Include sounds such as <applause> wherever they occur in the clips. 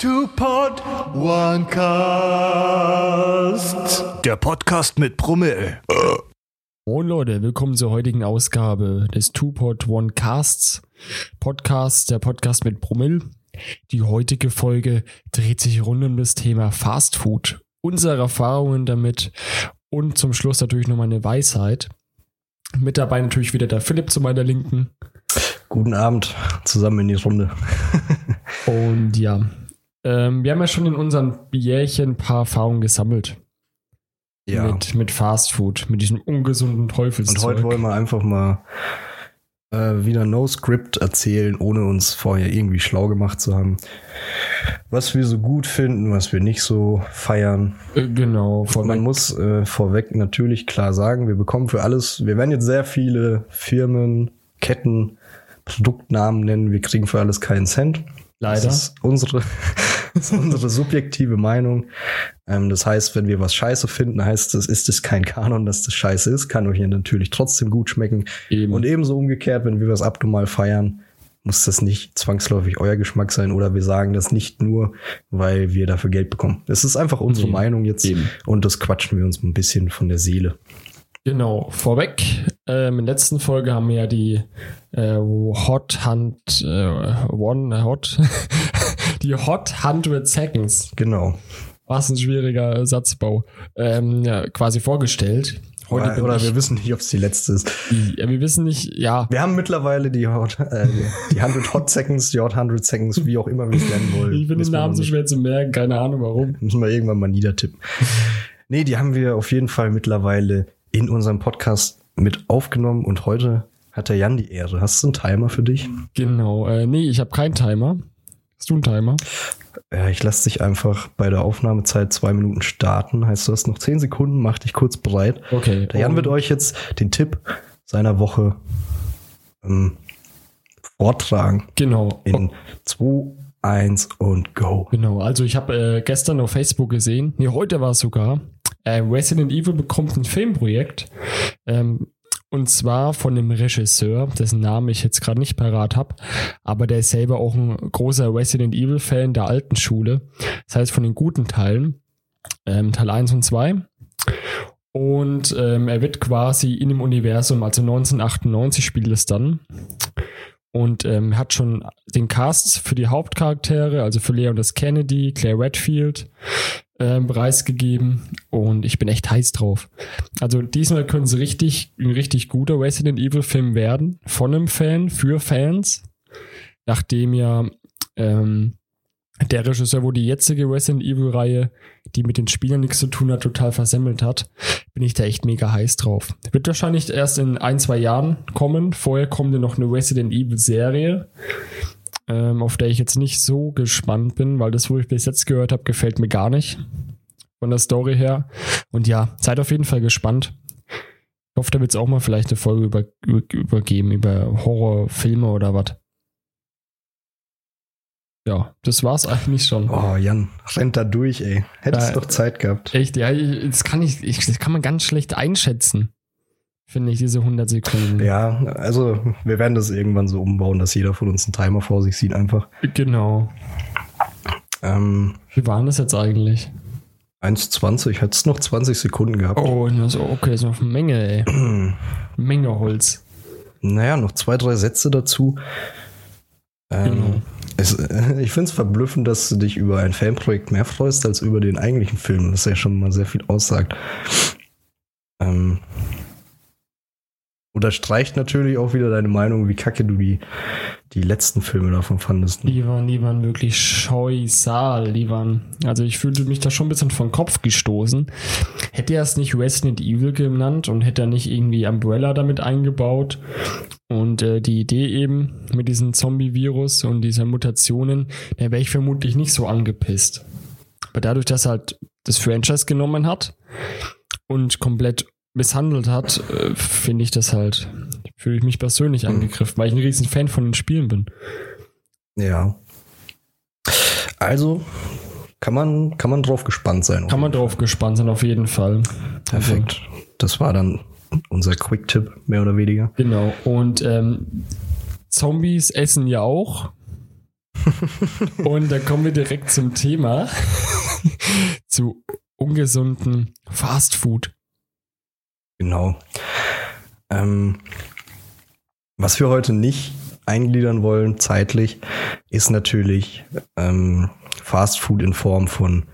Two Pod One Cast. Der Podcast mit Brummel. Moin Leute, willkommen zur heutigen Ausgabe des Two-Pod One Casts Podcast, der Podcast mit Brummel. Die heutige Folge dreht sich rund um das Thema Fast Food, unsere Erfahrungen damit und zum Schluss natürlich noch meine Weisheit. Mit dabei natürlich wieder der Philipp zu meiner Linken. Guten Abend zusammen in die Runde. Und ja, ähm, wir haben ja schon in unseren Jährchen ein paar Erfahrungen gesammelt. Ja. Mit, mit Fast Food, mit diesem ungesunden Teufelszeug. Und heute wollen wir einfach mal äh, wieder No Script erzählen, ohne uns vorher irgendwie schlau gemacht zu haben. Was wir so gut finden, was wir nicht so feiern. Äh, Genau, von man muss äh, vorweg natürlich klar sagen, wir bekommen für alles, wir werden jetzt sehr viele Firmen, Ketten, Produktnamen nennen, wir kriegen für alles keinen Cent. Leider. Das ist unsere, <laughs> das ist unsere subjektive Meinung. Ähm, das heißt, wenn wir was scheiße finden, heißt das, ist es kein Kanon, dass das scheiße ist, kann euch ja natürlich trotzdem gut schmecken. Eben. Und ebenso umgekehrt, wenn wir was abnormal feiern, muss das nicht zwangsläufig euer Geschmack sein oder wir sagen das nicht nur, weil wir dafür Geld bekommen. Es ist einfach unsere Eben. Meinung jetzt Eben. und das quatschen wir uns ein bisschen von der Seele. Genau, vorweg. Ähm, in der letzten Folge haben wir ja die äh, Hot Hand äh, One Hot <laughs> die Hot 100 Seconds. Genau. Was ein schwieriger Satzbau. Ähm, ja, quasi vorgestellt. Heute Oder, oder wir wissen nicht, ob es die letzte ist. ja, wir wissen nicht, ja, Wir haben mittlerweile die, Hot, äh, die 100 Hot Seconds, die Hot 100 Seconds, wie auch immer wir es nennen wollen. ich finde den Namen so schwer zu merken, keine Ahnung warum. Müssen wir irgendwann mal niedertippen. Nee, die haben wir auf jeden Fall mittlerweile in unserem Podcast mit aufgenommen und heute hat der Jan die Ehre. Hast du einen Timer für dich? Genau, äh, nee, ich habe keinen Timer. Hast du einen Timer? Ja, ich lasse dich einfach bei der Aufnahmezeit zwei Minuten starten. Heißt, du hast noch zehn Sekunden, mach dich kurz bereit. Okay. Der Jan wird euch jetzt den Tipp seiner Woche ähm, vortragen. Genau. In 2, 1 und go. Genau, also ich habe äh, gestern auf Facebook gesehen, nee, heute war es sogar, äh, Resident Evil bekommt ein Filmprojekt. Ähm, und zwar von dem Regisseur, dessen Namen ich jetzt gerade nicht parat habe, aber der ist selber auch ein großer Resident Evil-Fan der alten Schule. Das heißt von den guten Teilen, ähm, Teil 1 und 2. Und ähm, er wird quasi in dem Universum, also 1998 spielt es dann. Und ähm, hat schon den Cast für die Hauptcharaktere, also für Leon S. Kennedy, Claire Redfield, ähm, preisgegeben. Und ich bin echt heiß drauf. Also diesmal können sie richtig, ein richtig guter Resident Evil Film werden. Von einem Fan, für Fans. Nachdem ja ähm, der Regisseur, wo die jetzige Resident Evil Reihe, die mit den Spielern nichts zu tun hat, total versemmelt hat, bin ich da echt mega heiß drauf. Wird wahrscheinlich erst in ein, zwei Jahren kommen. Vorher kommt ja noch eine Resident Evil Serie, ähm, auf der ich jetzt nicht so gespannt bin, weil das, wo ich bis jetzt gehört habe, gefällt mir gar nicht. Von der Story her. Und ja, seid auf jeden Fall gespannt. Ich hoffe, da wird es auch mal vielleicht eine Folge über, über, übergeben, über Horrorfilme oder was. Ja, das war's eigentlich schon. Oh, Jan, rennt da durch, ey. Hättest Äh, doch Zeit gehabt. Echt, ja, das kann ich, ich, das kann man ganz schlecht einschätzen. Finde ich, diese 100 Sekunden. Ja, also wir werden das irgendwann so umbauen, dass jeder von uns einen Timer vor sich sieht einfach. Genau. Ähm, Wie waren das jetzt eigentlich? 1,20, hättest noch 20 Sekunden gehabt. Oh, okay, so eine Menge, ey. <clears throat> Menge Holz. Naja, noch zwei, drei Sätze dazu. Ähm, Genau. es, <laughs> ich finde es verblüffend, dass du dich über ein Fanprojekt mehr freust als über den eigentlichen Film, das ja schon mal sehr viel aussagt. Ähm, unterstreicht natürlich auch wieder deine Meinung, wie kacke du die, die letzten Filme davon fandest. ne? Die waren, die waren wirklich scheusal. Die waren, also ich fühlte mich da schon ein bisschen vom Kopf gestoßen. Hätte er es nicht Resident Evil genannt und hätte er nicht irgendwie Umbrella damit eingebaut und äh, die Idee eben mit diesem Zombie-Virus und dieser Mutationen, da wäre ich vermutlich nicht so angepisst. Aber dadurch, dass er halt das Franchise genommen hat und komplett misshandelt hat, äh, finde ich das halt, fühle ich mich persönlich Hm. angegriffen, weil ich ein riesen Fan von den Spielen bin. Ja. Also kann man, kann man drauf gespannt sein. Kann man drauf gespannt sein, auf jeden Fall. Perfekt. Das war dann unser Quick-Tipp, mehr oder weniger. Genau. Und ähm, Zombies essen ja auch. <laughs> Und da kommen wir direkt zum Thema. <laughs> zu ungesunden Fast Food. Genau. Ähm, was wir heute nicht eingliedern wollen, zeitlich, ist natürlich ähm, Fast Food in Form von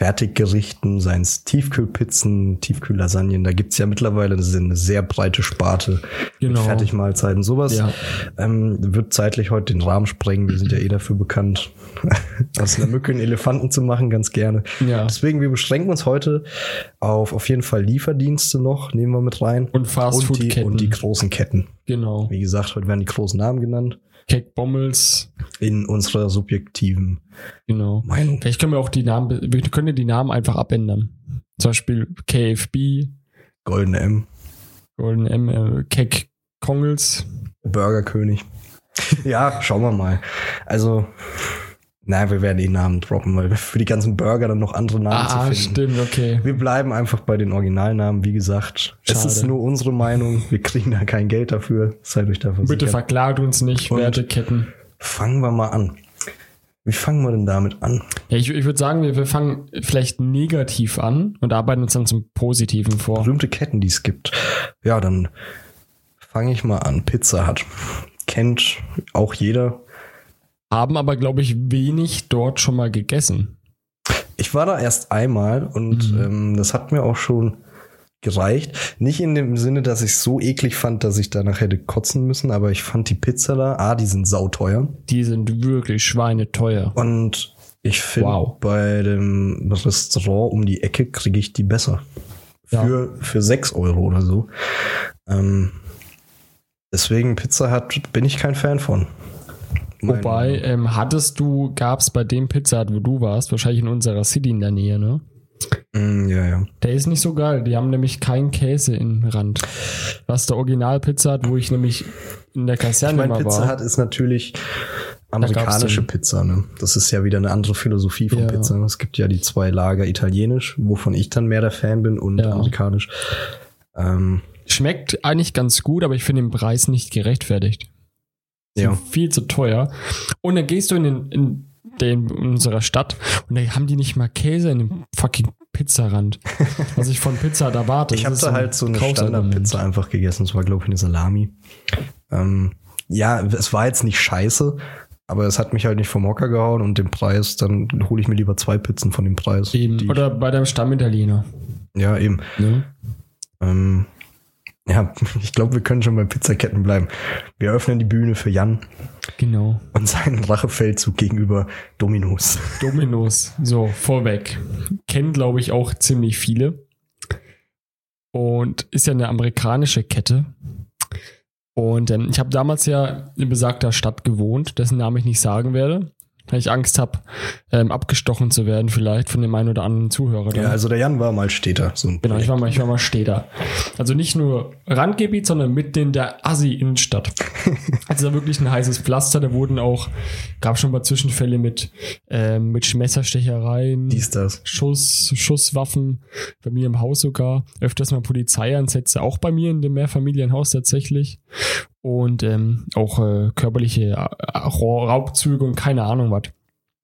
Fertiggerichten, seien es Tiefkühlpizzen, Tiefkühllasagnen, da gibt's ja mittlerweile eine sehr breite Sparte Genau. mit Fertigmahlzeiten. Sowas Ja. ähm, wird zeitlich heute den Rahmen sprengen. Wir sind ja eh dafür bekannt, <laughs> aus einer Mücke einen Elefanten zu machen, ganz gerne. Ja. Deswegen, wir beschränken uns heute auf auf jeden Fall Lieferdienste noch, nehmen wir mit rein. Und Fast und die, und die großen Ketten. genau. Wie gesagt, heute werden die großen Namen genannt. Cake Bommels. In unserer subjektiven Genau. Meinung. Vielleicht können wir auch die Namen, wir können die Namen einfach abändern. Zum Beispiel KFB, Goldene M, Golden M, äh, Cake Kongels. Burgerkönig. ja, schauen wir mal. Also, na, wir werden die Namen droppen, weil wir für die ganzen Burger dann noch andere Namen Ah, zu finden. stimmt, okay. Wir bleiben einfach bei den Originalnamen. Wie gesagt, es Schade. ist nur unsere Meinung. Wir kriegen da kein Geld dafür. Seid euch da Bitte versichert. verklagt uns nicht, Und- Werteketten. Fangen wir mal an. Wie fangen wir denn damit an? Ja, ich, ich würde sagen, wir, wir fangen vielleicht negativ an und arbeiten uns dann zum Positiven vor. Berühmte Ketten, die es gibt. Ja, dann fange ich mal an. Pizza hat. Kennt auch jeder. Haben aber, glaube ich, wenig dort schon mal gegessen. Ich war da erst einmal und Mhm. ähm, das hat mir auch schon gereicht. Nicht in dem Sinne, dass ich es so eklig fand, dass ich danach hätte kotzen müssen, aber ich fand die Pizza da, ah, die sind sauteuer. Die sind wirklich schweineteuer. Und ich finde, Wow. bei dem Restaurant um die Ecke kriege ich die besser. Ja. Für, für 6 Euro oder so. Ähm, deswegen Pizza hat, bin ich kein Fan von. Mein- Wobei, ähm, hattest du, gab es bei dem Pizza Hut, wo du warst, wahrscheinlich in unserer City in der Nähe, ne? Mm, ja, ja. Der ist nicht so geil. Die haben nämlich keinen Käse im Rand. Was der Original Pizza hat, wo ich nämlich in der Ich Kaserne meine, mal Pizza war. hat ist natürlich amerikanische Pizza. Ne? Das ist ja wieder eine andere Philosophie von Ja. Pizza. Es gibt ja die zwei Lager italienisch, wovon ich dann mehr der Fan bin, und Ja. amerikanisch. Ähm, Schmeckt eigentlich ganz gut, aber ich finde den Preis nicht gerechtfertigt. Ja. Viel zu teuer. Und dann gehst du in, den, in, den, in unserer Stadt und da haben die nicht mal Käse in dem fucking Pizzarand. <laughs> Was ich von Pizza Hut erwarte. Ich habe da halt so eine. Standardpizza einfach gegessen. Das war, glaube ich, eine Salami. Ähm, ja, es war jetzt nicht scheiße, aber es hat mich halt nicht vom Hocker gehauen und den Preis, dann hole ich mir lieber zwei Pizzen von dem Preis. Eben. Oder bei deinem Stammitaliener. ja, eben. Ne? Ähm, ja, <laughs> ich glaube, wir können schon bei Pizzaketten bleiben. Wir öffnen die Bühne für Jan Genau. und seinen Rachefeldzug gegenüber Dominos. Dominos. So, vorweg. Kennen, glaube ich, auch ziemlich viele. Und ist ja eine amerikanische Kette. Und ähm, ich habe damals ja in besagter Stadt gewohnt, dessen Namen ich nicht sagen werde, weil ich Angst habe, ähm, abgestochen zu werden, vielleicht von dem einen oder anderen Zuhörer. Ja, dann. also der Jan war mal Städter. So Genau, ich war mal, ich war mal Städter. Also nicht nur Randgebiet, sondern mitten in der Assi-Innenstadt. <laughs> Also da wirklich ein heißes Pflaster. Da wurden auch, gab schon mal Zwischenfälle mit, ähm, mit Messerstechereien, Dies, das. Schuss, Schusswaffen, bei mir im Haus sogar. Öfters mal Polizeieinsätze, auch bei mir in dem Mehrfamilienhaus tatsächlich. Und ähm, auch äh, körperliche äh, Raubzüge und keine Ahnung was.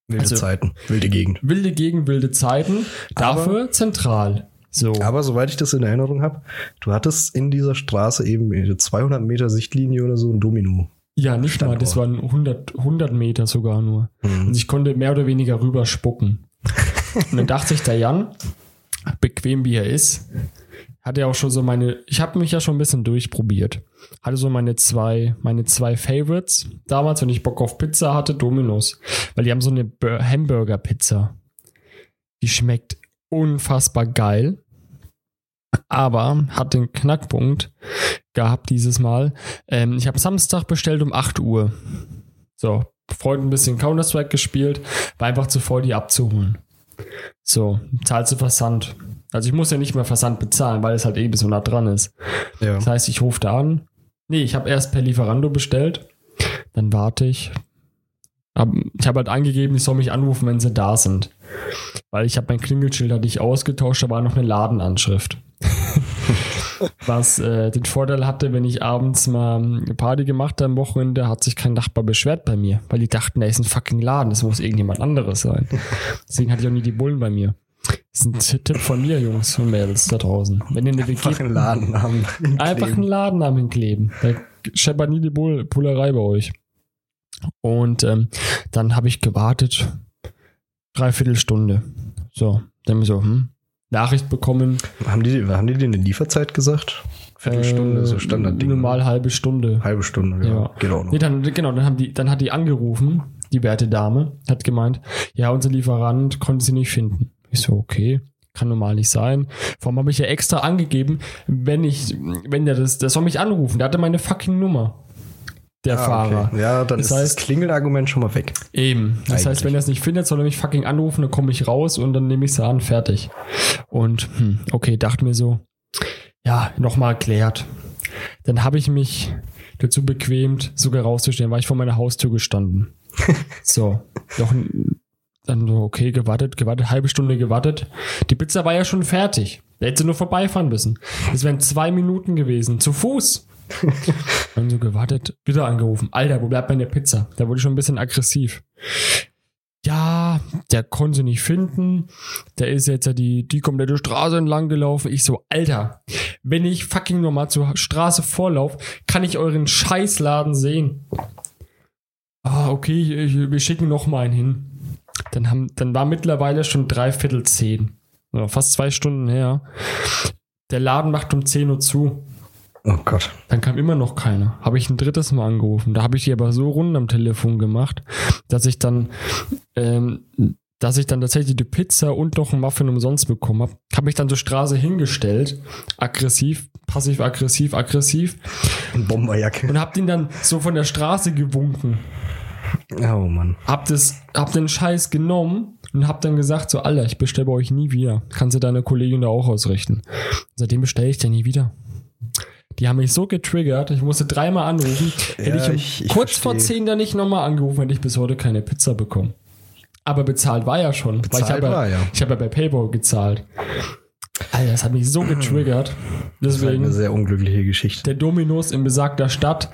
Wilde Also- Zeiten, wilde Gegend. Wilde Gegend, wilde Zeiten. Dafür zentral. So. Aber soweit ich das in Erinnerung habe, du hattest in dieser Straße eben in 200 Meter Sichtlinie oder so ein Domino. Ja, nicht mal, Standort. das waren 100, 100 Meter sogar nur. Mhm. Und ich konnte mehr oder weniger rüber spucken. <laughs> Und dann dachte sich der Jan, bequem wie er ist, hatte ja auch schon so meine, ich habe mich ja schon ein bisschen durchprobiert. Hatte so meine zwei, meine zwei Favorites. Damals, wenn ich Bock auf Pizza hatte, Domino's. Weil die haben so eine Bur- Hamburger-Pizza. Die schmeckt unfassbar geil. Aber hat den Knackpunkt gehabt dieses Mal. Ähm, ich habe Samstag bestellt um 8 Uhr. So, Freund ein bisschen Counter-Strike gespielt, war einfach zu voll, die abzuholen. So, zahlst du Versand. Also ich muss ja nicht mehr Versand bezahlen, weil es halt eh bis so nah dran ist. Ja. Das heißt, ich rufe da an. Nee, ich habe erst per Lieferando bestellt. Dann warte ich. Hab, ich habe halt angegeben, ich soll mich anrufen, wenn sie da sind. Weil ich habe mein Klingelschild hatte ich ausgetauscht, da war noch eine Ladenanschrift. Was äh, den Vorteil hatte, wenn ich abends mal eine Party gemacht habe am Wochenende, hat sich kein Nachbar beschwert bei mir, weil die dachten, da ist ein fucking Laden, das muss irgendjemand anderes sein. Deswegen hatte ich auch nie die Bullen bei mir. Das ist ein Tipp von mir, Jungs und Mädels da draußen. Wenn ihr eine WG Einfach einen Ladennamen. Einfach einen Ladennamen hinkleben. Da scheppert nie die Bull Bullerei bei euch. Und ähm, dann habe ich gewartet. Dreiviertel Stunde. So, dann so, hm, Nachricht bekommen. Haben die, haben die dir eine Lieferzeit gesagt? Viertelstunde, äh, so Standardding. Normal halbe Stunde. Halbe Stunde, ja. Ja. Geht auch noch. Nee, dann, genau, dann, haben die, dann hat die angerufen, die werte Dame, hat gemeint, ja, unser Lieferant konnte sie nicht finden. Ich so, okay, kann normal nicht sein. Vor allem habe ich ja extra angegeben, wenn ich, wenn der das, der soll mich anrufen, der hatte meine fucking Nummer. Der Ah, Fahrer. okay. Ja, dann Das ist das heißt- Klingelargument schon mal weg. Eben. Das heißt, Eigentlich. wenn er es nicht findet, soll er mich fucking anrufen, dann komme ich raus und dann nehme ich sie an, fertig. Und hm, okay, dachte mir so, ja, nochmal erklärt. Dann habe ich mich dazu bequemt, sogar rauszustellen, war ich vor meiner Haustür gestanden. <laughs> so, noch ein- dann so, okay, gewartet, gewartet, halbe Stunde gewartet. Die Pizza war ja schon fertig. Da hätte sie nur vorbeifahren müssen. Das wären zwei Minuten gewesen, zu Fuß. <laughs> Dann so gewartet, wieder angerufen. Alter, wo bleibt meine Pizza? Da wurde ich schon ein bisschen aggressiv. Ja, der konnte sie nicht finden. Der ist jetzt ja die, die komplette Straße entlang gelaufen. Ich so, Alter, wenn ich fucking nochmal zur Straße vorlauf, kann ich euren Scheißladen sehen. Ah, okay, ich, wir schicken noch mal einen hin. Dann, haben, dann war mittlerweile schon dreiviertel zehn. Fast zwei Stunden her. Der Laden macht um 10 Uhr zu. Oh Gott. Dann kam immer noch keiner. Habe ich ein drittes Mal angerufen. Da habe ich die aber so rund am Telefon gemacht, dass ich dann, ähm, dass ich dann tatsächlich die Pizza und noch einen Muffin umsonst bekommen habe. Habe mich dann zur Straße hingestellt, aggressiv, passiv, aggressiv, aggressiv Eine Bomberjacke. und hab den dann so von der Straße gewunken. Oh Mann. Hab das, hab den Scheiß genommen und hab dann gesagt so, Alter, ich bestelle bei euch nie wieder. Kannst du deine Kollegin da auch ausrichten. Seitdem bestelle ich den nie wieder. Die haben mich so getriggert, ich musste dreimal anrufen. Hätte Ja, ich, ich- ich kurz vor verstehe. zehn da nicht nochmal angerufen, hätte ich bis heute keine Pizza bekommen. Aber bezahlt war ja schon. weil ich Bezahlt habe war, ja. ich habe ja bei PayPal gezahlt. Alter, das hat mich so getriggert. Das ist Deswegen, eine sehr unglückliche Geschichte. der Dominos in besagter Stadt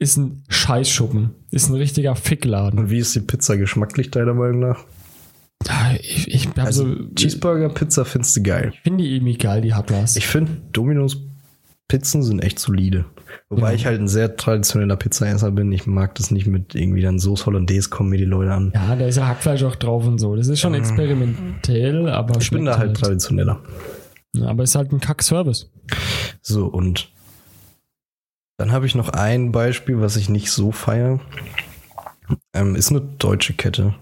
ist ein Scheißschuppen. Ist ein richtiger Fickladen. Und wie ist die Pizza geschmacklich deiner Meinung nach? Ich, ich Also so, Cheeseburger Pizza findest du geil. ich finde die irgendwie geil, die hat was. Ich finde Domino's Pizzen sind echt solide. Wobei Ja. ich halt ein sehr traditioneller Pizzaesser bin. Ich mag das nicht mit irgendwie dann Soße Hollandaise kommen mir die Leute an. ja, da ist ja Hackfleisch auch drauf und so. Das ist schon experimentell, aber Ich bin da halt traditioneller. Ja, aber ist halt ein Kack-Service. So, und dann habe ich noch ein Beispiel, was ich nicht so feier. Ähm, ist eine deutsche Kette.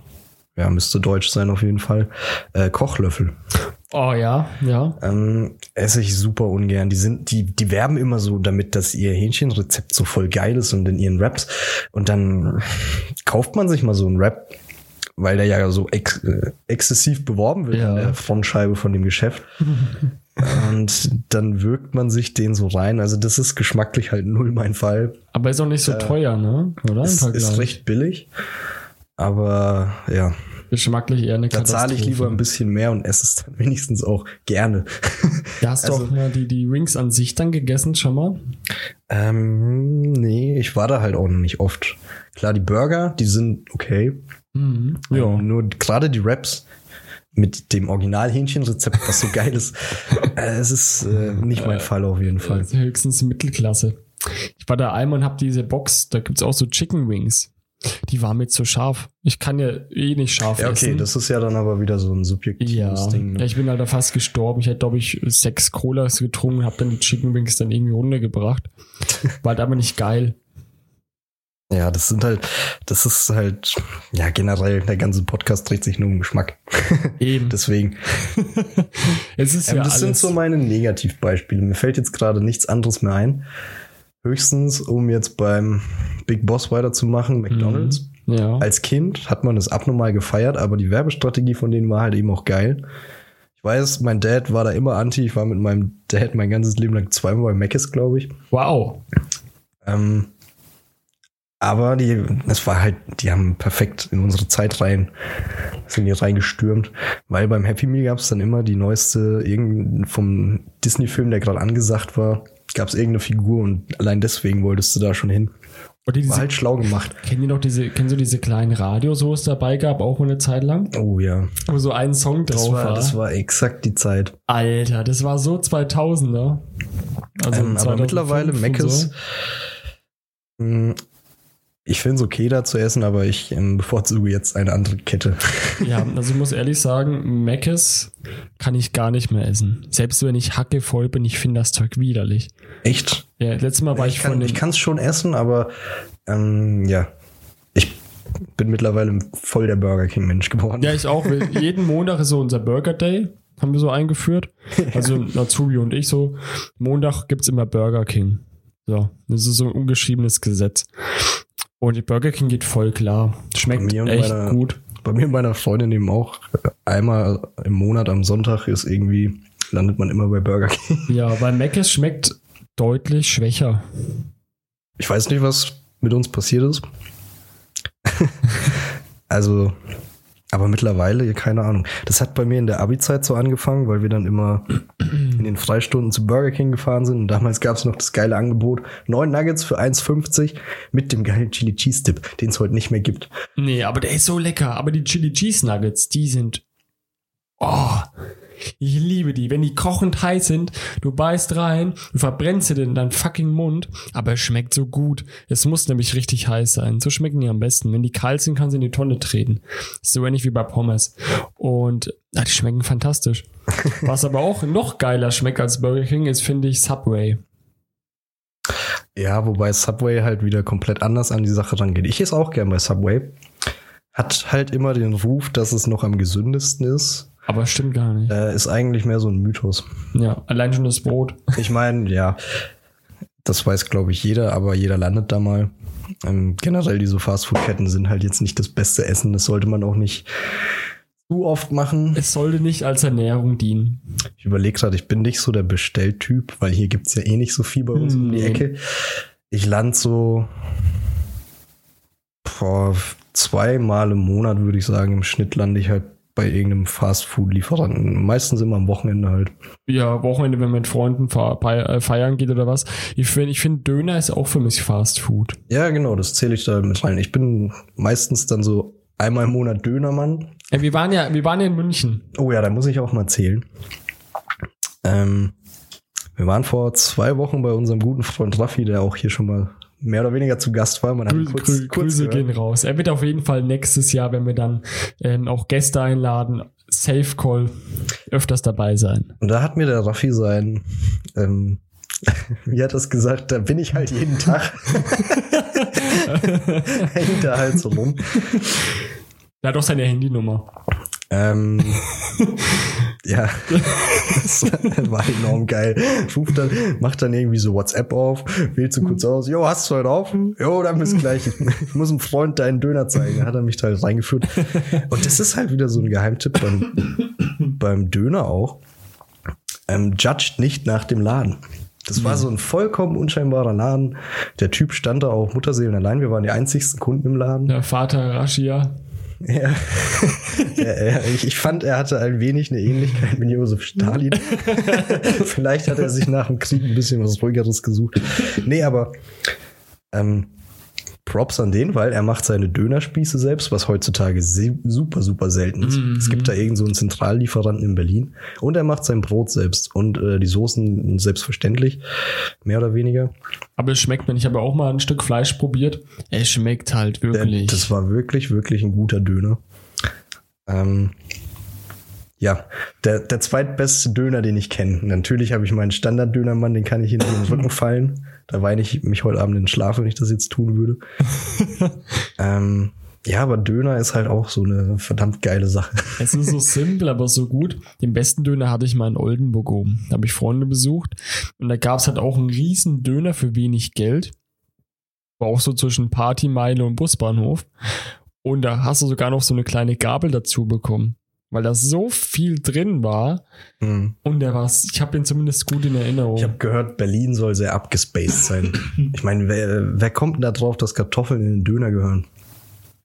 Ja, müsste deutsch sein auf jeden Fall. Äh, Kochlöffel. Oh ja, ja. Ähm, esse ich super ungern. Die sind, die, die werben immer so damit, dass ihr Hähnchenrezept so voll geil ist und in ihren Raps. Und dann kauft man sich mal so einen Rap, weil der ja so ex, äh, exzessiv beworben wird Ja. an der Frontscheibe von dem Geschäft. <laughs> und dann wirkt man sich den so rein. Also das ist geschmacklich halt null mein Fall. Aber ist auch nicht so teuer, ne? Oder? Äh, Ist, ist recht billig. Aber ja, Geschmacklich eher eine da zahle ich lieber ein bisschen mehr und esse es dann <laughs> wenigstens auch gerne. Da hast du also- auch mal die, die Wings an sich dann gegessen schon mal? Ähm, nee, ich war da halt auch noch nicht oft. Klar, die Burger, die sind okay. Mhm. Ja. Nur gerade die Wraps mit dem Original-Hähnchenrezept, was so <laughs> geil ist, äh, es ist äh, nicht mein Fall auf jeden Fall. Also höchstens Mittelklasse. Ich war da einmal und hab diese Box, da gibt's auch so Chicken Wings. Die war mir zu scharf. Ich kann ja eh nicht scharf Ja, okay, essen. das ist ja dann aber wieder so ein subjektives ja, Ding. ja, Ne? ich bin halt da fast gestorben. Ich hätte, glaube ich, sechs Colas getrunken, hab dann die Chicken Wings dann irgendwie runtergebracht. <laughs> War halt aber nicht geil. Ja, das sind halt, das ist halt, ja, generell, der ganze Podcast dreht sich nur um Geschmack. <laughs> Eben. Deswegen. <laughs> es ist Ähm, ja das sind alles. so meine Negativbeispiele. Mir fällt jetzt gerade nichts anderes mehr ein. Höchstens, um jetzt beim Big Boss weiterzumachen, McDonalds. ja. Als Kind hat man das abnormal gefeiert, aber die Werbestrategie von denen war halt eben auch geil. Ich weiß, mein Dad war da immer anti. Ich war mit meinem Dad mein ganzes Leben lang zweimal bei Mc's, glaube ich. Wow. Ähm, Aber die, es war halt, die haben perfekt in unsere Zeit rein, sind hier reingestürmt, weil beim Happy Meal gab es dann immer die neueste, irgend vom Disney-Film, der gerade angesagt war, gab es irgendeine Figur und allein deswegen wolltest du da schon hin. Oder diese, War halt schlau gemacht. kennen die noch diese, kennst du diese kleinen Radios, wo es dabei gab, auch eine Zeit lang? Oh ja. Wo so ein Song drauf Das war, war. das war exakt die Zeit. Alter, das war so 2000er. Also ähm, aber 2005 mittlerweile Meckes. so. Ich finde es okay, da zu essen, aber ich ähm, <laughs> bevorzuge jetzt eine andere Kette. Ja, also ich muss ehrlich sagen, Meckes kann ich gar nicht mehr essen. Selbst wenn ich hacke voll bin, ich finde das Zeug widerlich. Echt? Ja, letztes Mal war ich, ich von kann dem, es schon essen, aber ähm, ja. Ich bin mittlerweile voll der Burger King Mensch geworden. Ja, ich auch. <laughs> Jeden Montag ist so unser Burger Day. Haben wir so eingeführt. Also <laughs> Natsubi und ich so. Montag gibt's immer Burger King. So, das ist so ein ungeschriebenes Gesetz. Und die Burger King geht voll klar. Schmeckt Bei mir und echt meiner- gut. Bei mir und meiner Freundin eben auch. Einmal im Monat am Sonntag ist irgendwie, landet man immer bei Burger King. <laughs> Ja, bei Meckes schmeckt deutlich schwächer. Ich weiß nicht, was mit uns passiert ist. <laughs> also, aber mittlerweile, keine Ahnung. Das hat bei mir in der Abi-Zeit so angefangen, weil wir dann immer <clears throat> in den Freistunden zu Burger King gefahren sind. Und damals gab es noch das geile Angebot: neun Nuggets für 1,50 mit dem geilen Chili Cheese Dip, den es heute nicht mehr gibt. Nee, aber der ist so lecker. Aber die Chili Cheese Nuggets, die sind. Oh, ich liebe die. Wenn die kochend heiß sind, du beißt rein, du verbrennst dir den deinen fucking Mund, aber es schmeckt so gut. Es muss nämlich richtig heiß sein. So schmecken die am besten. Wenn die kalt sind, kannst du in die Tonne treten. So ähnlich wie bei Pommes. Und ja, die schmecken fantastisch. <laughs> Was aber auch noch geiler schmeckt als Burger King ist, finde ich Subway. Ja, wobei Subway halt wieder komplett anders an die Sache rangeht. Ich esse auch gern bei Subway. Hat halt immer den Ruf, dass es noch am gesündesten ist. Aber stimmt gar nicht. Äh, ist eigentlich mehr so ein Mythos. Ja, allein schon das Brot. Ich meine, ja, das weiß, glaube ich, jeder, aber jeder landet da mal. Ähm, generell diese Fastfood-Ketten sind halt jetzt nicht das beste Essen. Das sollte man auch nicht zu oft machen. Es sollte nicht als Ernährung dienen. Ich überlege gerade, ich bin nicht so der Bestelltyp, weil hier gibt's ja eh nicht so viel bei uns um die. Ecke. Ich land so vor zweimal im Monat, würde ich sagen. Im Schnitt lande ich halt bei irgendeinem Fastfood-Lieferanten. Meistens immer am Wochenende halt. Ja, Wochenende, wenn man mit Freunden äh, feiern geht oder was. Ich finde, ich finde Döner ist auch für mich Fast Food. Ja, genau, das zähle ich da mit rein. Ich bin meistens dann so einmal im Monat Dönermann. Ja, wir waren ja, wir waren ja in München. Oh ja, da muss ich auch mal zählen. Ähm, wir waren vor zwei Wochen bei unserem guten Freund Raffi, der auch hier schon mal mehr oder weniger zu Gast war. Man Grü kurz, Grü kurz Grüße gehört. gehen raus. Er wird auf jeden Fall nächstes Jahr, wenn wir dann ähm, auch Gäste einladen, Safe Call öfters dabei sein. Und da hat mir der Raffi sein, ähm, <laughs> wie hat er es gesagt, da bin ich halt jeden Tag. <laughs> <laughs> Hängt da halt so rum. Er hat auch seine Handynummer. Ähm, <laughs> ja, das war enorm geil. Ruft dann, macht dann irgendwie so WhatsApp auf, wählt so kurz aus, jo, hast du heute auf? Jo, dann bis gleich. Ich, muss einem Freund deinen Döner zeigen. Da hat er mich da reingeführt. Und das ist halt wieder so ein Geheimtipp beim, beim Döner auch. Ähm, judged nicht nach dem Laden. Das war so ein vollkommen unscheinbarer Laden. Der Typ stand da auch Mutterseelen allein. Wir waren die einzigsten Kunden im Laden. Der Vater Rashia. Ja. ja, ja ich, ich fand, er hatte ein wenig eine Ähnlichkeit mit Josef Stalin. <laughs> Vielleicht hat er sich nach dem Krieg ein bisschen was ruhigeres gesucht. Nee, aber ähm, Props an den, weil er macht seine Dönerspieße selbst, was heutzutage super, super selten ist. Mhm. Es gibt da irgend so einen Zentrallieferanten in Berlin und er macht sein Brot selbst und äh, die Soßen selbstverständlich, mehr oder weniger. Aber es schmeckt mir. Ich habe auch mal ein Stück Fleisch probiert. Es schmeckt halt wirklich. das war wirklich, wirklich ein guter Döner. Ähm, ja, der, der zweitbeste Döner, den ich kenne. Natürlich habe ich meinen Standard-Dönermann, den kann ich in den Rücken <laughs> fallen. Da weine ich mich heute Abend in den Schlaf, wenn ich das jetzt tun würde. <laughs> ähm, ja, aber Döner ist halt auch so eine verdammt geile Sache. Es ist so simpel, aber so gut. Den besten Döner hatte ich mal in Oldenburg oben. Da habe ich Freunde besucht und da gab es halt auch einen riesen Döner für wenig Geld. War auch so zwischen Partymeile und Busbahnhof. Und da hast du sogar noch so eine kleine Gabel dazu bekommen. Weil da so viel drin war Mhm. und der war, ich habe ihn zumindest gut in Erinnerung. Ich habe gehört, Berlin soll sehr abgespaced sein. <laughs> ich meine, wer, wer kommt denn da drauf, dass Kartoffeln in den Döner gehören?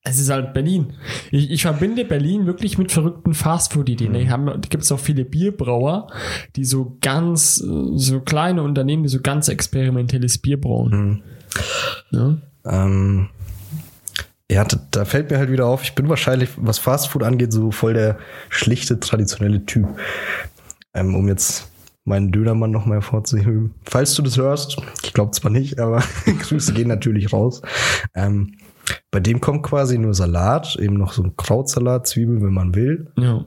Es ist halt Berlin. Ich, ich verbinde Berlin wirklich mit verrückten Fastfood-Ideen. Mhm. Da gibt es auch viele Bierbrauer, die so ganz, so kleine Unternehmen, die so ganz experimentelles Bier brauen. Mhm. Ja? Ähm, ja, da, fällt mir halt wieder auf, ich bin wahrscheinlich, was Fastfood angeht, so voll der schlichte, traditionelle Typ. Ähm, um jetzt meinen Dönermann noch mal hervorzuheben. Falls du das hörst, ich glaube zwar nicht, aber <laughs> Grüße gehen natürlich raus. Ähm, bei dem kommt quasi nur Salat, eben noch so ein Krautsalat, Zwiebeln, wenn man will. ja.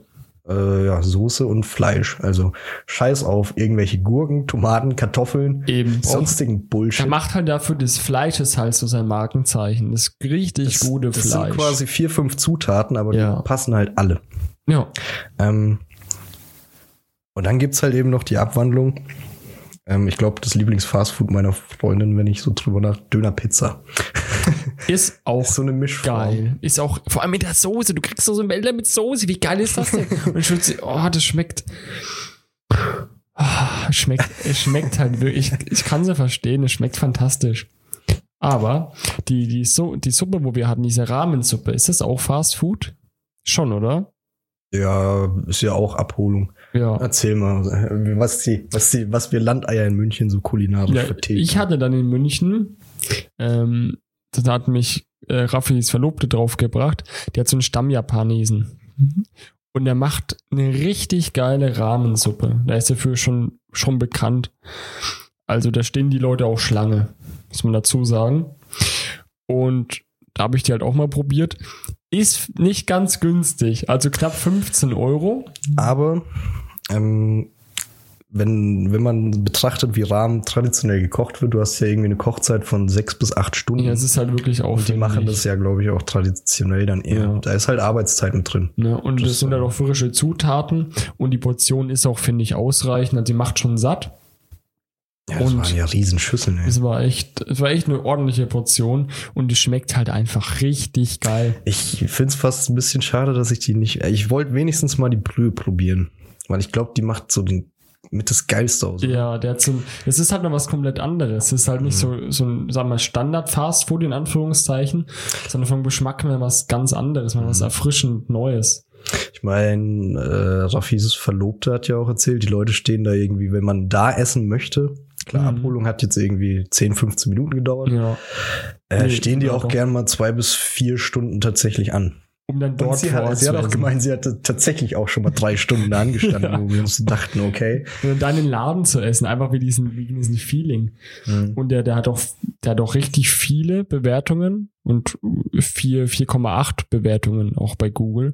Äh, ja, Soße und Fleisch. Also scheiß auf irgendwelche Gurken, Tomaten, Kartoffeln, Eben. sonstigen Er Bullshit. macht halt dafür des Fleisches halt so sein Markenzeichen. Das richtig das, gute das Fleisch. sind quasi vier, fünf Zutaten, aber Ja. die passen halt alle. ja. Ähm, und dann gibt's halt eben noch die Abwandlung. Ähm, ich glaube, das Lieblingsfastfood meiner Freundin, wenn ich so drüber nach, Dönerpizza. <laughs> Ist auch Ist so eine Mischform. geil. Ist auch, vor allem mit der Soße. Du kriegst so einen Wälder mit Soße. Wie geil ist das denn? <laughs> Und ich würde oh, das schmeckt. Es schmeckt, es schmeckt halt wirklich. Ich, ich kann sie verstehen, es schmeckt fantastisch. Aber die, die, so die Suppe, wo wir hatten, diese Rahmensuppe, ist das auch Fast Food? Schon, oder? Ja, ist ja auch Abholung. Ja. Erzähl mal, was die, was die, was wir Landeier in München so kulinarisch ja vertilgen. ich hatte dann in München, ähm, da hat mich äh, Raffis Verlobte draufgebracht, die hat so einen Stammjapanesen. Und er macht eine richtig geile Rahmensuppe. Da ist er für schon, schon bekannt. Also da stehen die Leute auch Schlange, muss man dazu sagen. Und da habe ich die halt auch mal probiert. Ist nicht ganz günstig, also knapp 15 Euro. Aber ähm, wenn, wenn man betrachtet, wie Rahmen traditionell gekocht wird, du hast ja irgendwie eine Kochzeit von sechs bis acht Stunden. Ja, es ist halt wirklich und die machen das ja, glaube ich, auch traditionell dann eher. Ja. Da ist halt Arbeitszeit mit drin. Ne? Und Das das, sind halt auch frische Zutaten und die Portion ist auch, finde ich, ausreichend. Also die macht schon satt. Ja, das Und- waren ja Riesenschüsseln, ey. Es war echt, es war echt eine ordentliche Portion und die schmeckt halt einfach richtig geil. Ich finde es fast ein bisschen schade, dass ich die nicht. Ich wollte wenigstens mal die Brühe probieren. Weil ich glaube, die macht so den, mit das Geilste aus. Ja, der hat so, es ist halt noch was komplett anderes. Es ist halt nicht so, so ein, sagen wir mal, Standard-Fast-Food in Anführungszeichen, sondern vom Geschmack mal was ganz anderes, mal was erfrischend Neues. Ich meine, äh, Rafis Verlobte hat ja auch erzählt, die Leute stehen da irgendwie, wenn man da essen möchte. Klar, Mhm. Abholung hat jetzt irgendwie 10, 15 Minuten gedauert. Ja. Äh, Nee, stehen die auch gern mal zwei bis vier Stunden tatsächlich an. Um dann Und dort sie vor hat, sie hat auch gemeint, sie hatte tatsächlich auch schon mal drei Stunden da angestanden, <laughs> Ja. wo wir uns dachten, okay. Und dann in den Laden zu essen, einfach wie diesen, wie diesen Feeling. Mhm. Und der, der hat auch, der hat auch richtig viele Bewertungen und 4, 4,8 Bewertungen auch bei Google.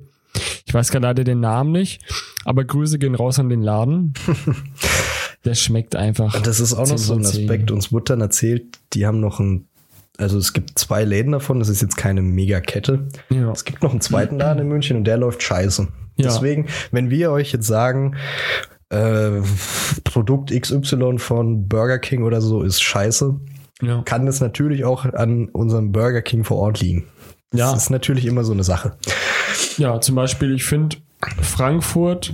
Ich weiß gerade leider den Namen nicht, aber Grüße gehen raus an den Laden. <laughs> Der schmeckt einfach. Das ist auch noch 10 so ein von 10. Aspekt. Uns wurde dann erzählt, die haben noch ein, also es gibt zwei Läden davon, das ist jetzt keine Mega-Kette. Ja. Es gibt noch einen zweiten Laden in München und der läuft scheiße. Ja. Deswegen, wenn wir euch jetzt sagen, äh, Produkt XY von Burger King oder so ist scheiße, Ja. kann es natürlich auch an unserem Burger King vor Ort liegen. Das Ja. ist natürlich immer so eine Sache. ja, zum Beispiel, ich finde, Frankfurt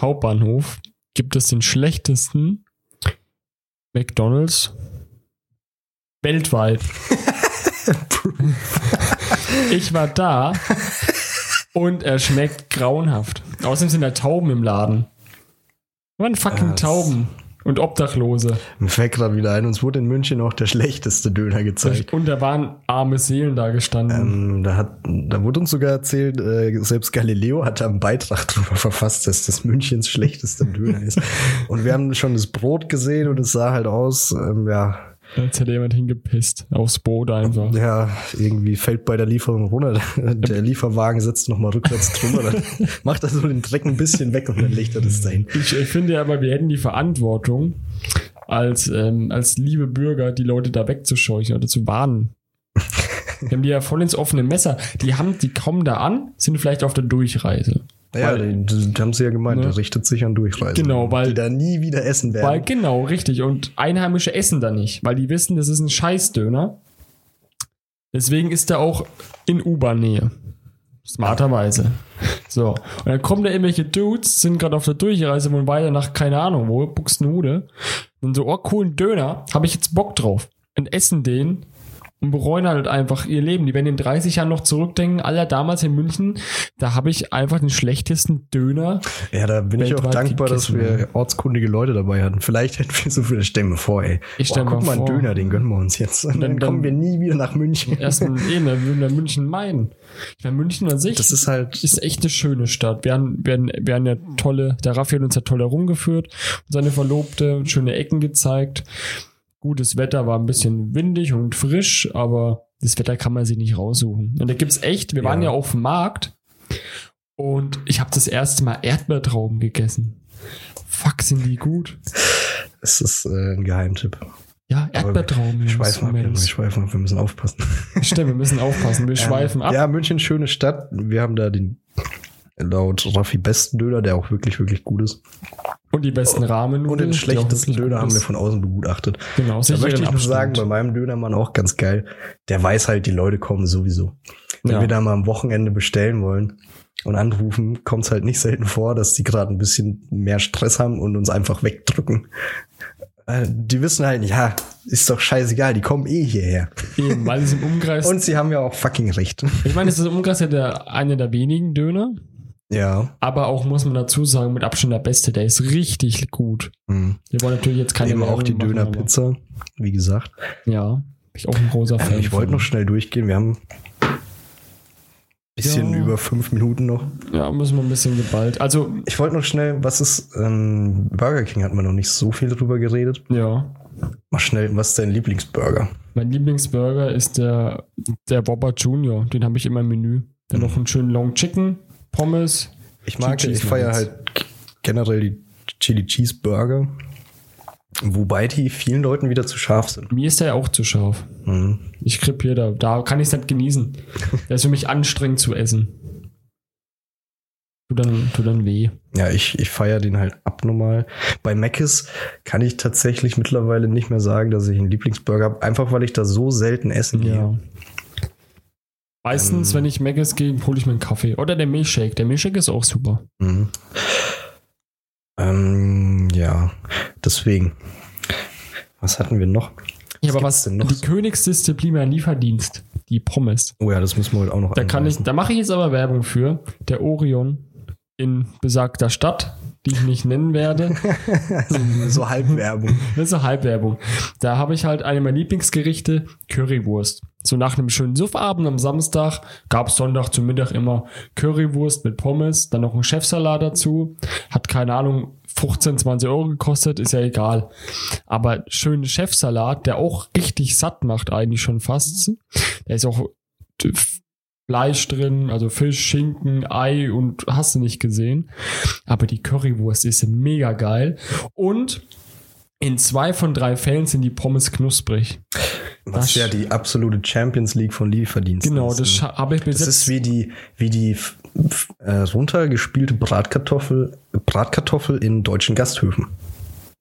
Hauptbahnhof gibt es den schlechtesten McDonalds weltweit. <laughs> ich war da und er schmeckt grauenhaft. Außerdem sind da Tauben im Laden. Waren fucking das- Tauben und Obdachlose. Mir fällt gerade wieder ein, uns wurde in München auch der schlechteste Döner gezeigt. Und da waren arme Seelen da gestanden. Ähm, da, hat, da wurde uns sogar erzählt, äh, selbst Galileo hat da einen Beitrag drüber verfasst, dass das Münchens schlechteste Döner ist. <laughs> Und wir haben schon das Brot gesehen und es sah halt aus, ähm, ja, Jetzt hätte jemand hingepisst. Aufs Boot einfach. ja, irgendwie fällt bei der Lieferung runter. Der Lieferwagen sitzt nochmal rückwärts drüber, dann <laughs> macht er so den Dreck ein bisschen weg und dann legt er das dahin. Ich, ich finde aber, wir hätten die Verantwortung, als, ähm, als liebe Bürger die Leute da wegzuscheuchen oder zu warnen. <laughs> Wir haben die ja voll ins offene Messer. Die haben, die kommen da an, sind vielleicht auf der Durchreise. Ja, Weil- die, haben sie ja gemeint, Ne? der richtet sich an Durchreisen. Genau, weil- die da nie wieder essen werden. Weil, genau, richtig. Und Einheimische essen da nicht, weil die wissen, das ist ein Scheißdöner. Deswegen ist er auch in U-Bahn-Nähe. Smarterweise. So. Und dann kommen da irgendwelche Dudes, sind gerade auf der Durchreise und weiter nach, keine Ahnung, wo, Buxtehude. Und so, oh, coolen Döner, habe ich jetzt Bock drauf. Und essen den und bereuen halt einfach ihr Leben. Die werden in 30 Jahren noch zurückdenken, Alter, damals in München, da habe ich einfach den schlechtesten Döner. Ja, da bin ich auch dankbar, dass wir ortskundige Leute dabei hatten. Vielleicht hätten wir so viele Stämme vor, ey. Ich Boah, guck mal, einen vor. Döner, den gönnen wir uns jetzt. Und dann, dann- kommen wir nie wieder nach München. Erst in, eh, der in der München Main. Ich meine, München an sich Das ist halt, ist echt eine schöne Stadt. Wir haben, wir haben, wir haben ja tolle, der Raffi hat uns ja toll herumgeführt und seine Verlobte schöne Ecken gezeigt. Gutes Wetter war ein bisschen windig und frisch, aber das Wetter kann man sich nicht raussuchen. Und da gibt's echt, wir waren Ja. ja auf dem Markt und ich habe das erste Mal Erdbeertrauben gegessen. Fuck, sind die gut. es ist äh, ein Geheimtipp. Ja, Erdbeertrauben. Wir schweifen ab, wir schweifen ab, wir müssen aufpassen. <laughs> Stimmt, wir müssen aufpassen, wir schweifen ab. Ja, München, schöne Stadt. Wir haben da den laut Raffi besten Döner, der auch wirklich, wirklich gut ist. Und die besten Rahmen. Und den schlechtesten Döner haben wir von außen begutachtet. Genau, Da möchte ich nur sagen, bei meinem Dönermann auch ganz geil. Der weiß halt, die Leute kommen sowieso. Wenn Ja. wir da mal am Wochenende bestellen wollen und anrufen, kommt es halt nicht selten vor, dass die gerade ein bisschen mehr Stress haben und uns einfach wegdrücken. Äh, Die wissen halt, ja, ist doch scheißegal, die kommen eh hierher. Eben, weil es im Umkreis. Und sie haben ja auch fucking recht. ich meine, es ist im Umkreis ja der, einer der wenigen Döner, Ja. aber auch muss man dazu sagen, mit Abstand der beste, der ist richtig gut. Mhm. Wir wollen natürlich jetzt keine Nehmen auch die Dönerpizza, wie gesagt. Ja, bin ich auch ein großer Fan. Ähm, ich wollte noch schnell durchgehen. Wir haben bisschen Ja. über fünf Minuten noch. Ja, müssen wir ein bisschen geballt. Also, Ich wollte noch schnell, was ist, ähm, Burger King hat man noch nicht so viel drüber geredet. ja. Mach schnell, was ist dein Lieblingsburger? Mein Lieblingsburger ist der, der Whopper Junior. Den habe ich immer im Menü. Dann noch einen schönen Long Chicken, Pommes. Ich mag, ich feiere halt generell die Chili Cheese Burger. Wobei die vielen Leuten wieder zu scharf sind. Mir ist der auch zu scharf. Mhm. Ich krepiere da. Da kann ich es nicht genießen. <laughs> Der ist für mich anstrengend zu essen. Tut dann, tut dann weh. Ja, ich, ich feiere den halt abnormal. Bei Mc's kann ich tatsächlich mittlerweile nicht mehr sagen, dass ich einen Lieblingsburger habe, einfach weil ich da so selten essen gehe. Ja. Meistens, Ähm. wenn ich Mc's gehe, hole ich mir einen Kaffee. Oder der Milchshake. Der Milchshake ist auch super. Mhm. Ähm, ja, deswegen. Was hatten wir noch? Ja, aber gibt's was denn noch die so? Königsdisziplin beim Lieferdienst, die Pommes. Oh ja, das müssen wir heute auch noch Da kann ich, da mache ich jetzt aber Werbung für. Der Orion in besagter Stadt, die ich nicht nennen werde. <laughs> so Halbwerbung. Das <laughs> ist so Halbwerbung. Da habe ich halt eine meiner Lieblingsgerichte, Currywurst. So nach einem schönen Suffabend am Samstag gab es Sonntag zum Mittag immer Currywurst mit Pommes, dann noch ein Chefsalat dazu. Hat keine Ahnung, 15, 20 Euro gekostet, ist ja egal. Aber schönen Chefsalat, der auch richtig satt macht eigentlich schon fast. Da ist auch Fleisch drin, also Fisch, Schinken, Ei und hast du nicht gesehen. Aber die Currywurst ist mega geil. Und in zwei von drei Fällen sind die Pommes knusprig. Was Das- ja die absolute Champions League von Lieferdiensten Genau, das scha- habe ich bis Das ist wie die, wie die äh, runtergespielte Bratkartoffel, Bratkartoffel in deutschen Gasthöfen.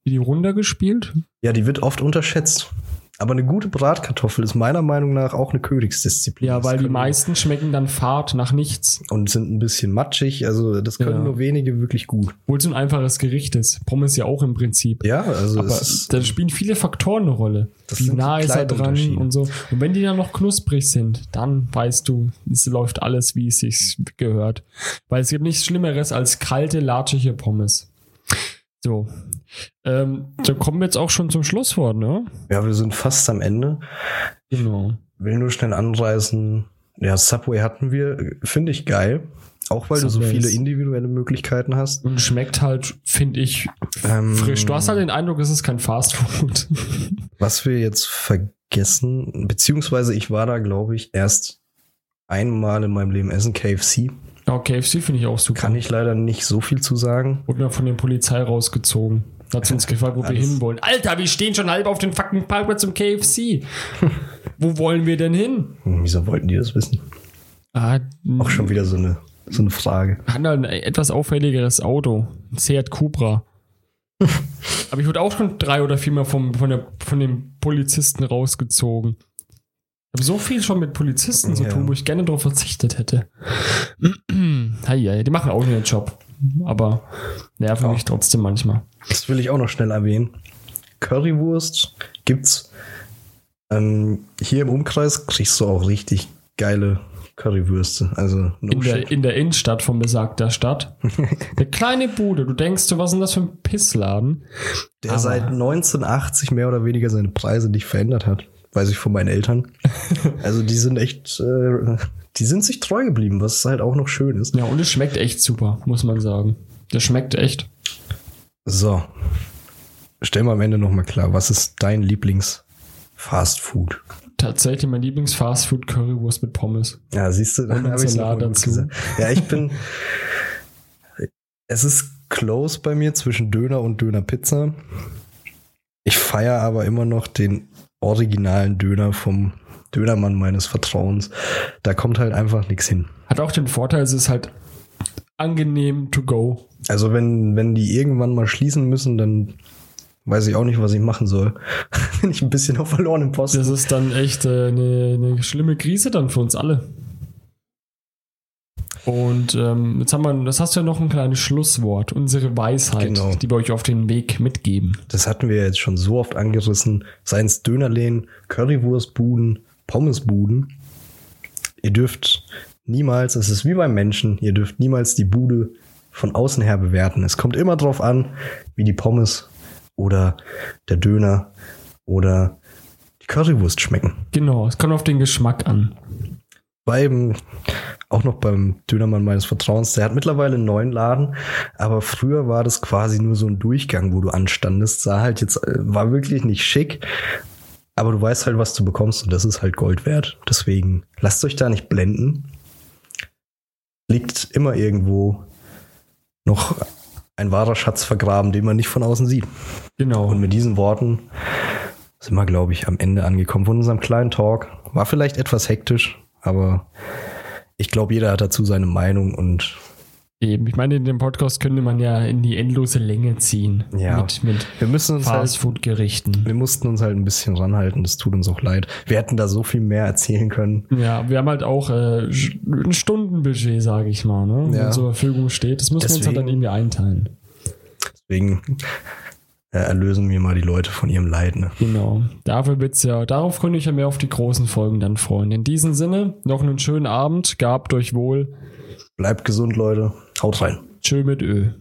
wie die runtergespielt. Ja, die wird oft unterschätzt. Aber eine gute Bratkartoffel ist meiner Meinung nach auch eine Königsdisziplin. Ja, weil die meisten schmecken dann fad nach nichts. Und sind ein bisschen matschig. Also, das können Ja. nur wenige wirklich gut. Obwohl es ein einfaches Gericht ist. Pommes ja auch im Prinzip. Ja, also, Aber ist, da spielen viele Faktoren eine Rolle. Das Wie nah die ist er dran und so. Und wenn die dann noch knusprig sind, dann weißt du, es läuft alles, wie es sich gehört. Weil es gibt nichts Schlimmeres als kalte, latschige Pommes. So. Ähm, da kommen wir jetzt auch schon zum Schlusswort, ne? ja, wir sind fast am Ende. Genau. Will nur schnell anreißen. Ja, Subway hatten wir. Finde ich geil. Auch weil du so viele individuelle Möglichkeiten hast. Und schmeckt halt, finde ich, Ähm, frisch. Du hast halt den Eindruck, es ist kein Fastfood. <laughs> Was wir jetzt vergessen, beziehungsweise ich war da, glaube ich, erst einmal in meinem Leben essen, KFC. Ja, KFC finde ich auch super. Kann ich leider nicht so viel zu sagen. Wurde mir von der Polizei rausgezogen. Da hat uns <laughs> gefragt, wo wir hinwollen. Alter, wir stehen schon halb auf den fucking Parkplatz zum KFC. <laughs> wo wollen wir denn hin? Hm, Wieso wollten die das wissen? Ah, Auch schon wieder so eine, so eine Frage. hat ein etwas auffälligeres Auto. Ein Seat Cupra. <laughs> Aber ich wurde auch schon drei oder viermal vom, von, der, von dem Polizisten rausgezogen. Ich habe so viel schon mit Polizisten zu Ja. tun, wo ich gerne darauf verzichtet hätte. <clears throat> Hei, die machen auch ihren Job. Aber nerven Ja. mich trotzdem manchmal. Das will ich auch noch schnell erwähnen. Currywurst gibt's ähm, hier im Umkreis kriegst du auch richtig geile Currywürste. Also no In der, in der Innenstadt von besagter Stadt. <laughs> Eine kleine Bude. Du denkst, du, was ist denn das für ein Pissladen? der aber- seit 1980 mehr oder weniger seine Preise nicht verändert hat. Weiß ich von meinen Eltern. <laughs> Also die sind echt, äh, die sind sich treu geblieben, was halt auch noch schön ist. Ja, und es schmeckt echt super, muss man sagen. Das schmeckt echt. So. Stell mal am Ende nochmal klar, was ist dein Lieblings-Fast-Food? Tatsächlich mein Lieblings-Fastfood Currywurst mit Pommes. Ja, siehst du, dann habe ich dazu. Ja, ich bin. <laughs> es ist close bei mir zwischen Döner und Döner-Pizza. Ich feiere aber immer noch den originalen Döner vom Dönermann meines Vertrauens. Da kommt halt einfach nichts hin. Hat auch den Vorteil, es ist halt angenehm to go. Also wenn, wenn die irgendwann mal schließen müssen, dann weiß ich auch nicht, was ich machen soll. <laughs> Bin ich ein bisschen auf verlorenem Posten. Das ist dann echt äh, eine, eine schlimme Krise dann für uns alle. Und ähm, jetzt haben wir, das hast du ja noch ein kleines Schlusswort, unsere Weisheit, Genau. die wir euch auf den Weg mitgeben. Das hatten wir jetzt schon so oft angerissen. Seien es Dönerläden, Currywurstbuden, Pommesbuden. Ihr dürft niemals, es ist wie beim Menschen, ihr dürft niemals die Bude von außen her bewerten. Es kommt immer drauf an, wie die Pommes oder der Döner oder die Currywurst schmecken. Genau, es kommt auf den Geschmack an. Beim, auch noch beim Dönermann meines Vertrauens, der hat mittlerweile einen neuen Laden, aber früher war das quasi nur so ein Durchgang, wo du anstandest. Sah halt jetzt, äh, war wirklich nicht schick, aber du weißt halt, was du bekommst und das ist halt Gold wert. Deswegen lasst euch da nicht blenden. Liegt immer irgendwo noch ein wahrer Schatz vergraben, den man nicht von außen sieht. Genau. Und mit diesen Worten sind wir, glaube ich, am Ende angekommen von unserem kleinen Talk. War vielleicht etwas hektisch, aber ich glaube, jeder hat dazu seine Meinung und Eben, ich meine, in dem Podcast könnte man ja in die endlose Länge ziehen. Ja. Mit, mit wir müssen uns halt, Fastfood-Gerichten. wir mussten uns halt ein bisschen ranhalten. Das tut uns auch leid. Wir hätten da so viel mehr erzählen können. Ja, wir haben halt auch äh, ein Stundenbudget, sage ich mal, ne? Ja. Zur Verfügung steht. Das müssen wir uns halt dann Deswegen- irgendwie einteilen. Deswegen äh, erlösen wir mal die Leute von ihrem Leid. Ne? Genau. Dafür wird's ja, darauf könnt ihr euch ja mehr auf die großen Folgen dann freuen. In diesem Sinne, noch einen schönen Abend, gehabt euch wohl. Bleibt gesund, Leute. Haut rein. Tschö mit Ö.